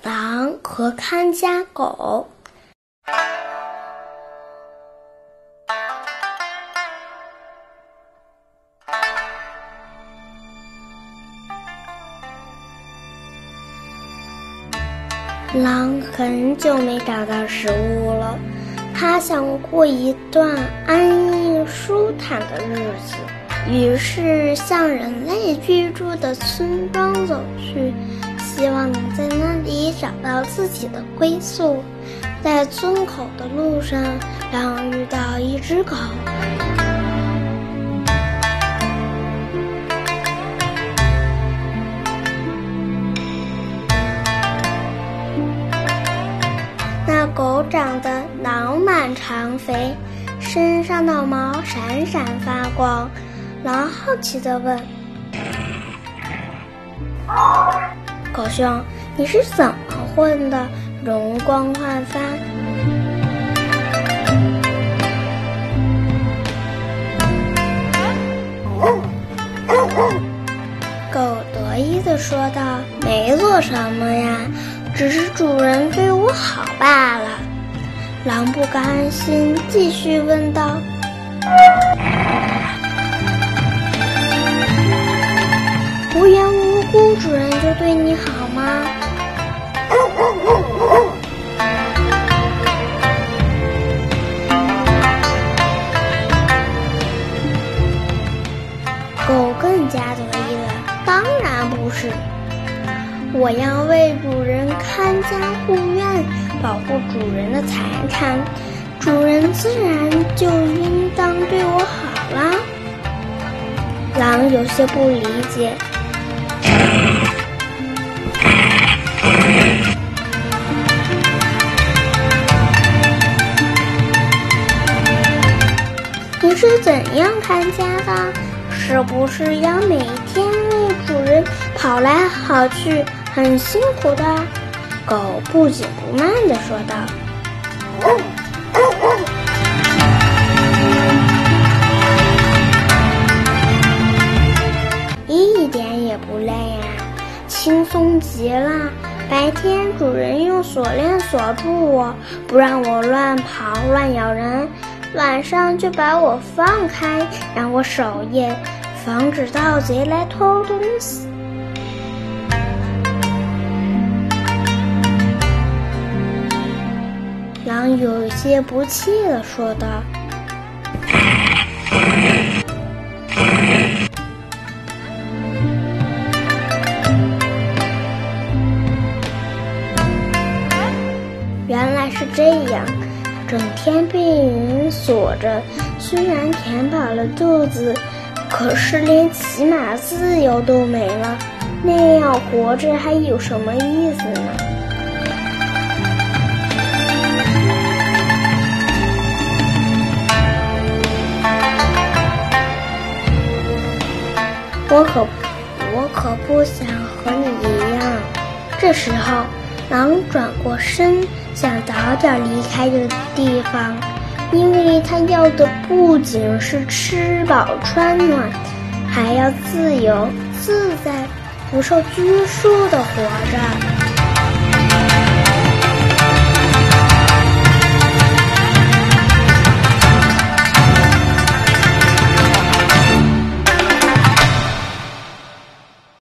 狼和看家狗。狼很久没找到食物了，它想过一段安逸舒坦的日子，于是向人类居住的村庄走去，希望找到自己的归宿。在村口的路上，狼遇到一只狗。那狗长得脑满肠肥，身上的毛闪闪发光。狼好奇地问：“狗兄，你是怎么混的，容光焕发？”狗得意地说道：“没做什么呀。”只是主人对我好罢了。狼不甘心，继续问道：“无缘无故，主人就对你好我要为主人看家护院，保护主人的财产，主人自然就应当对我好啦。狼有些不理解。你是怎样看家的？是不是要每天为主人跑来跑去？很辛苦的，狗不紧不慢地说道：“一点也不累呀，轻松极了。白天主人用锁链锁住我，不让我乱跑乱咬人；晚上就把我放开，让我守夜，防止盗贼来偷东西。”有些不气地说道：“原来是这样，整天被人锁着，虽然填饱了肚子，可是连起码自由都没了。那样活着还有什么意思呢？”我可，我可不想和你一样。这时候，狼转过身，想早点离开这个地方，因为他要的不仅是吃饱穿暖，还要自由自在、不受拘束的活着。